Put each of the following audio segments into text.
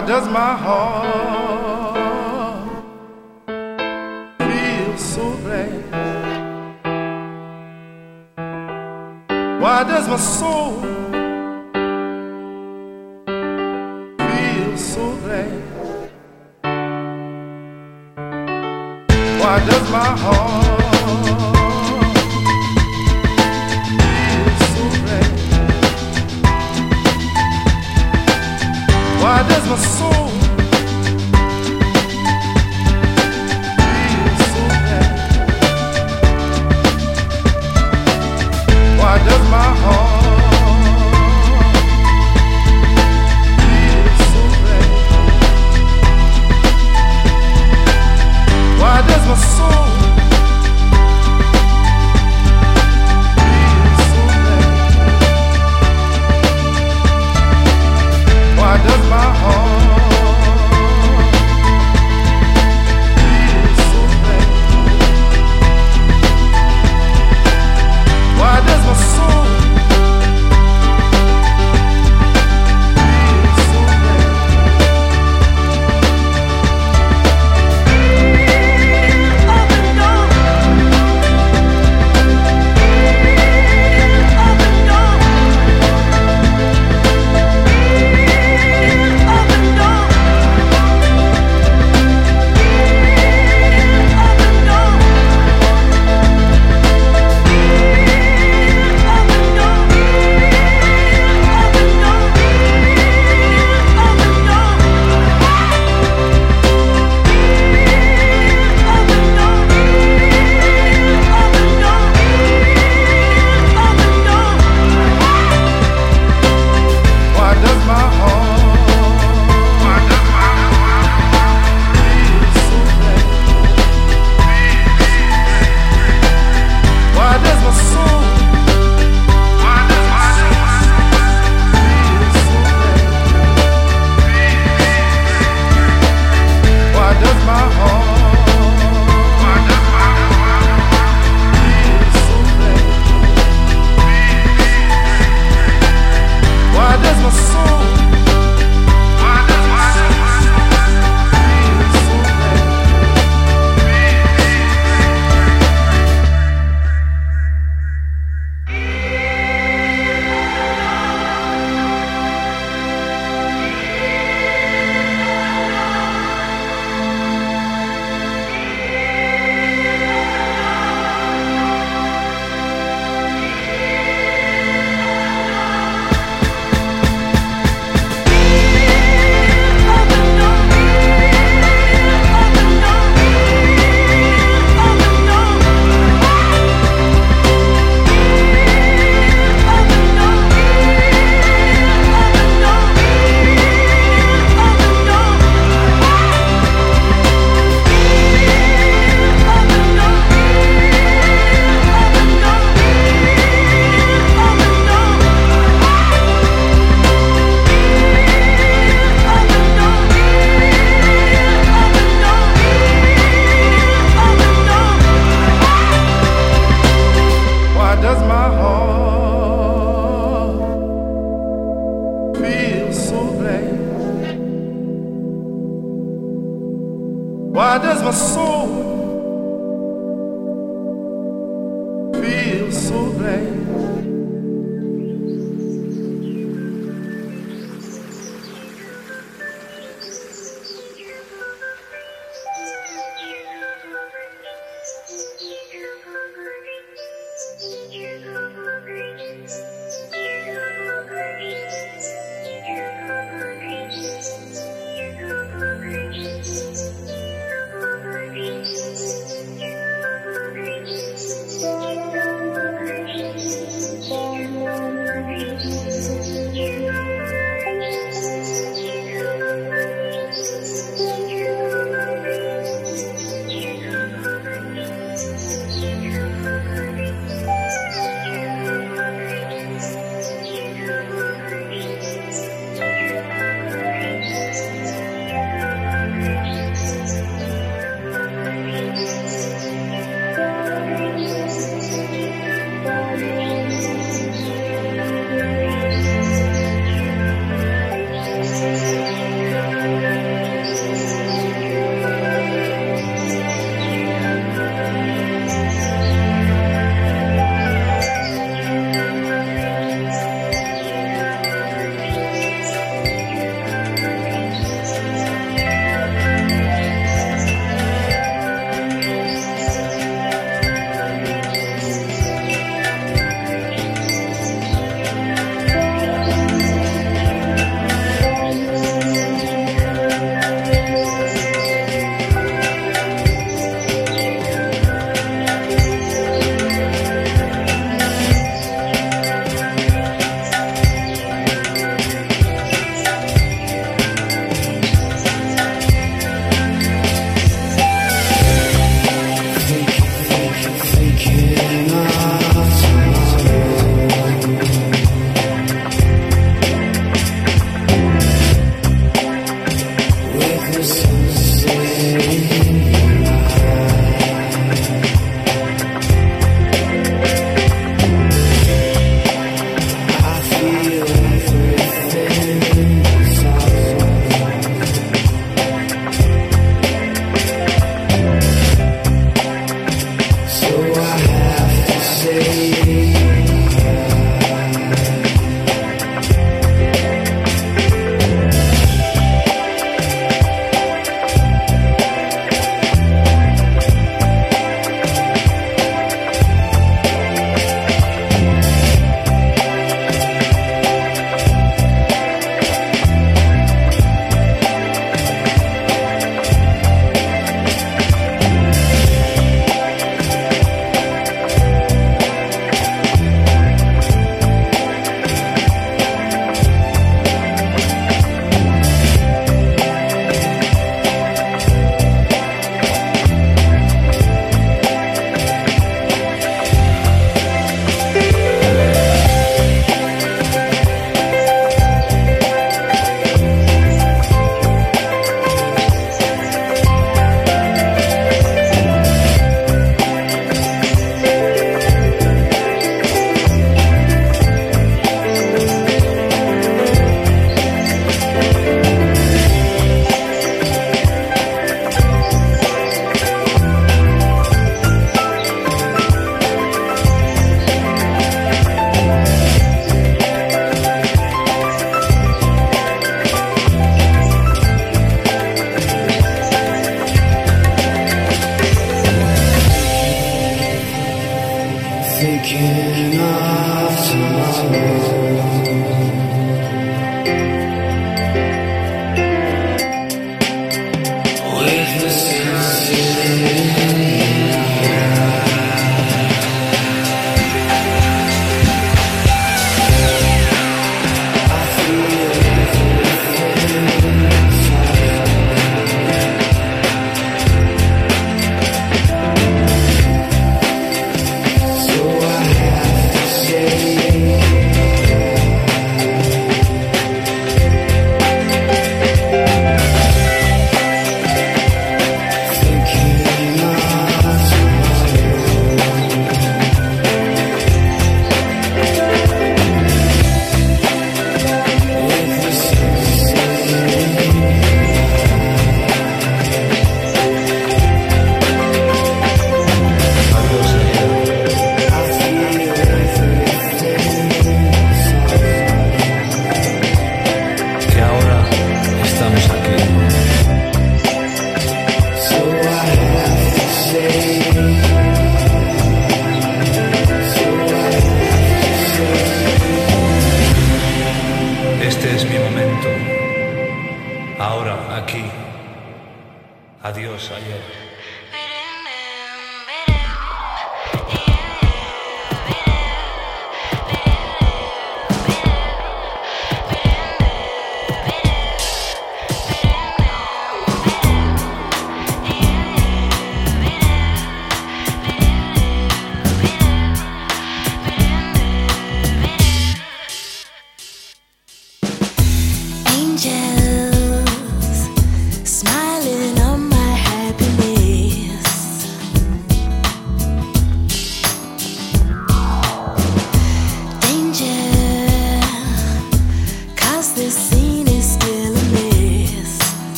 Why does my heart feel so glad? Why does my soul feel so glad? Why does my heart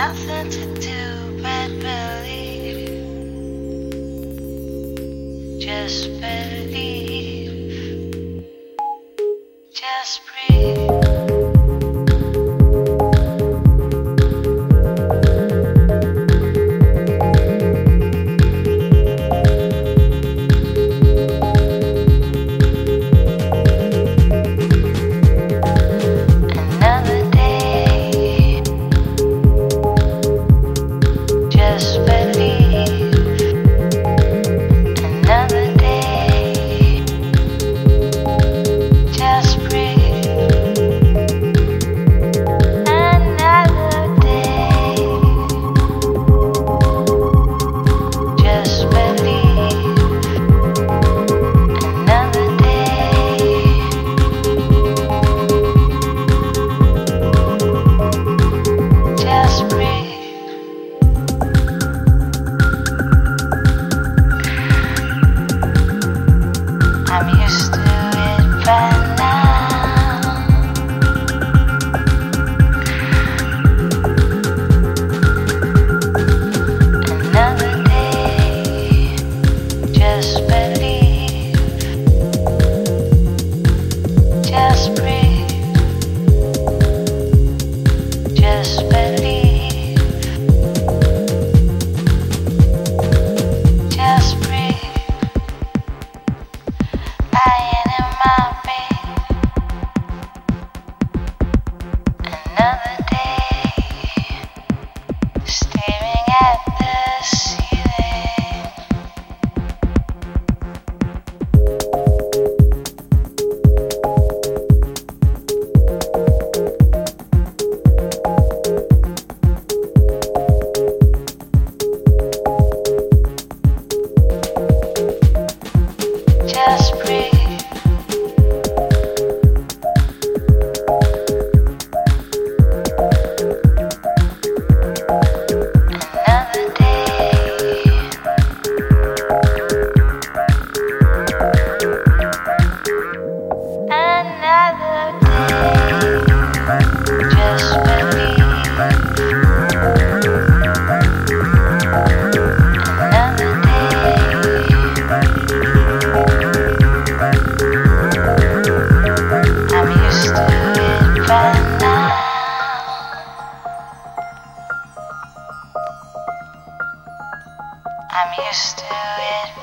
nothing to do but believe. Just believe.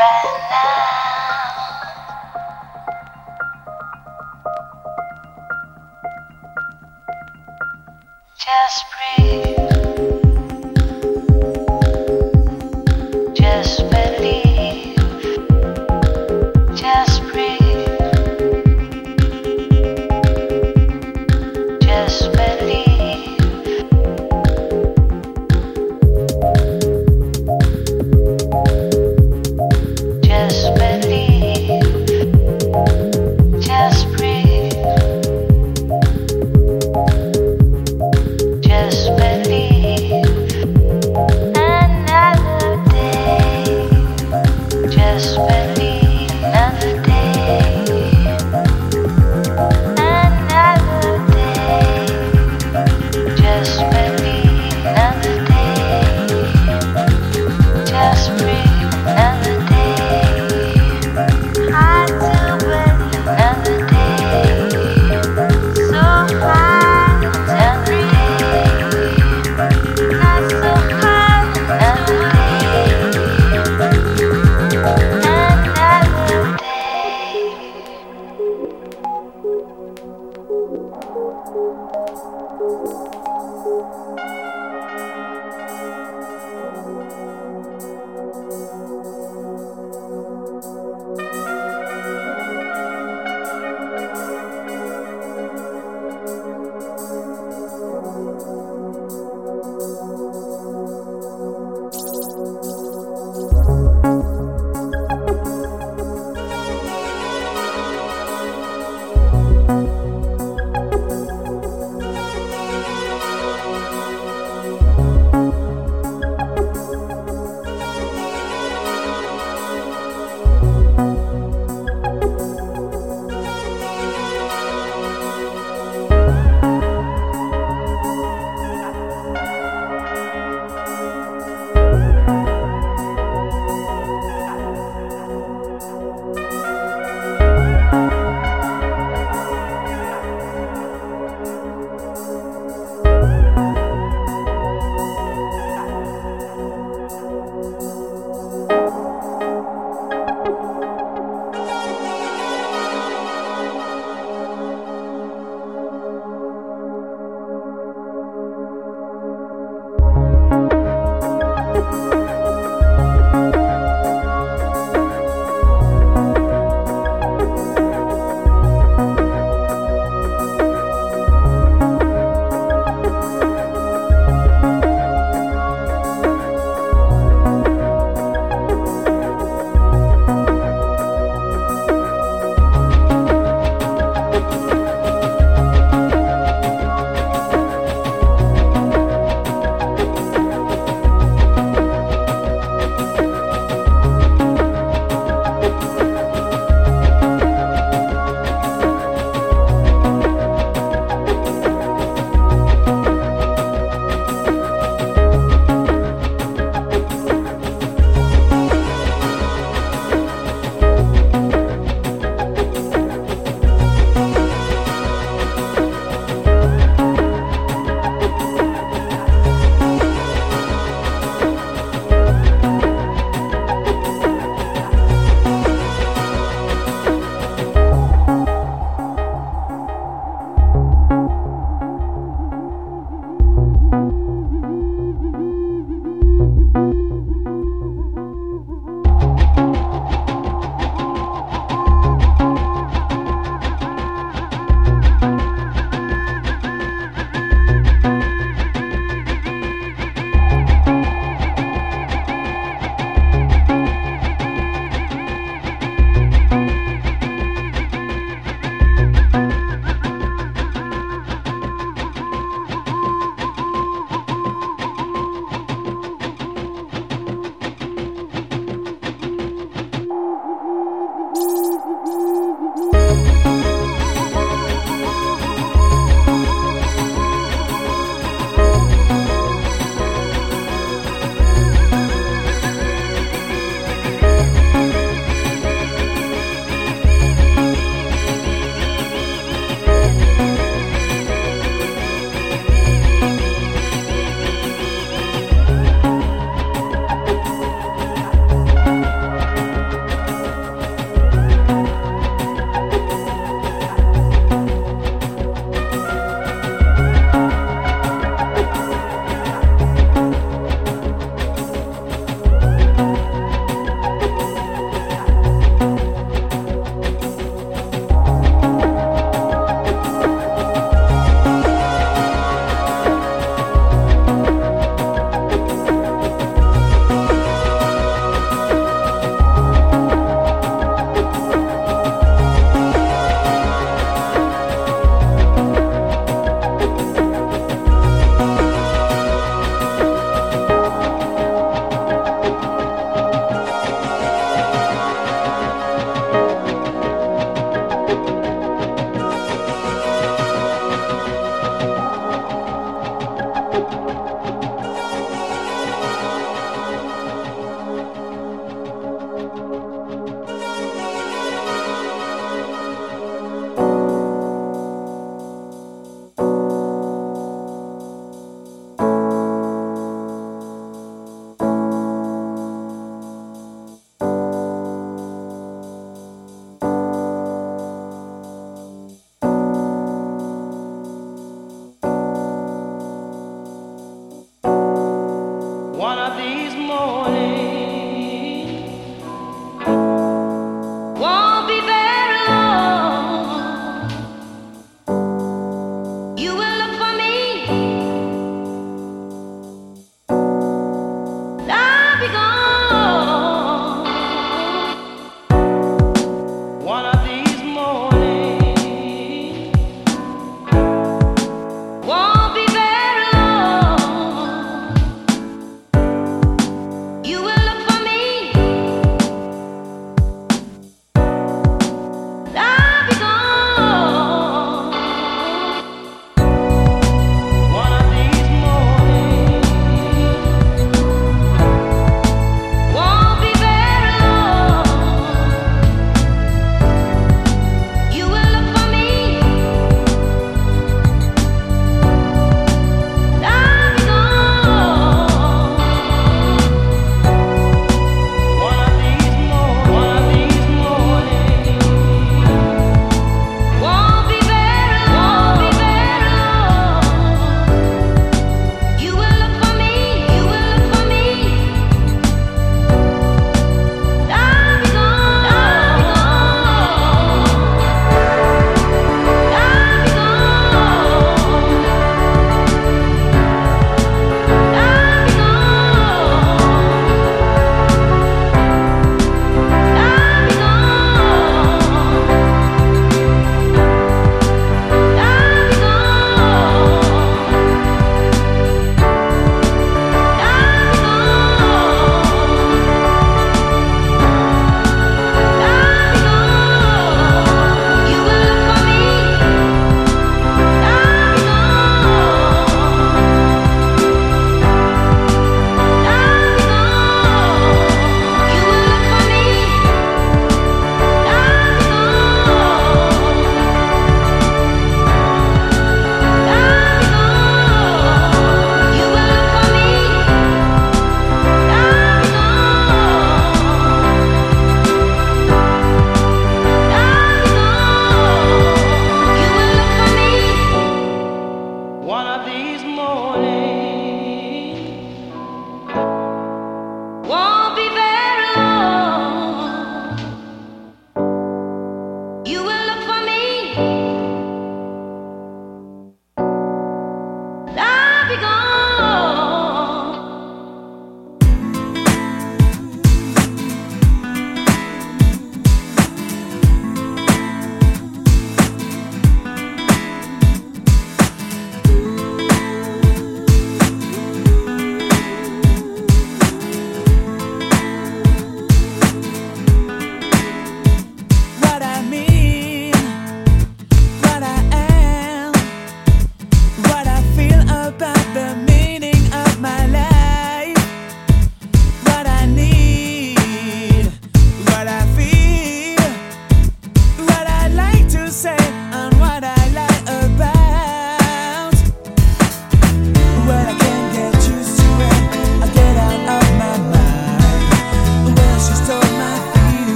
It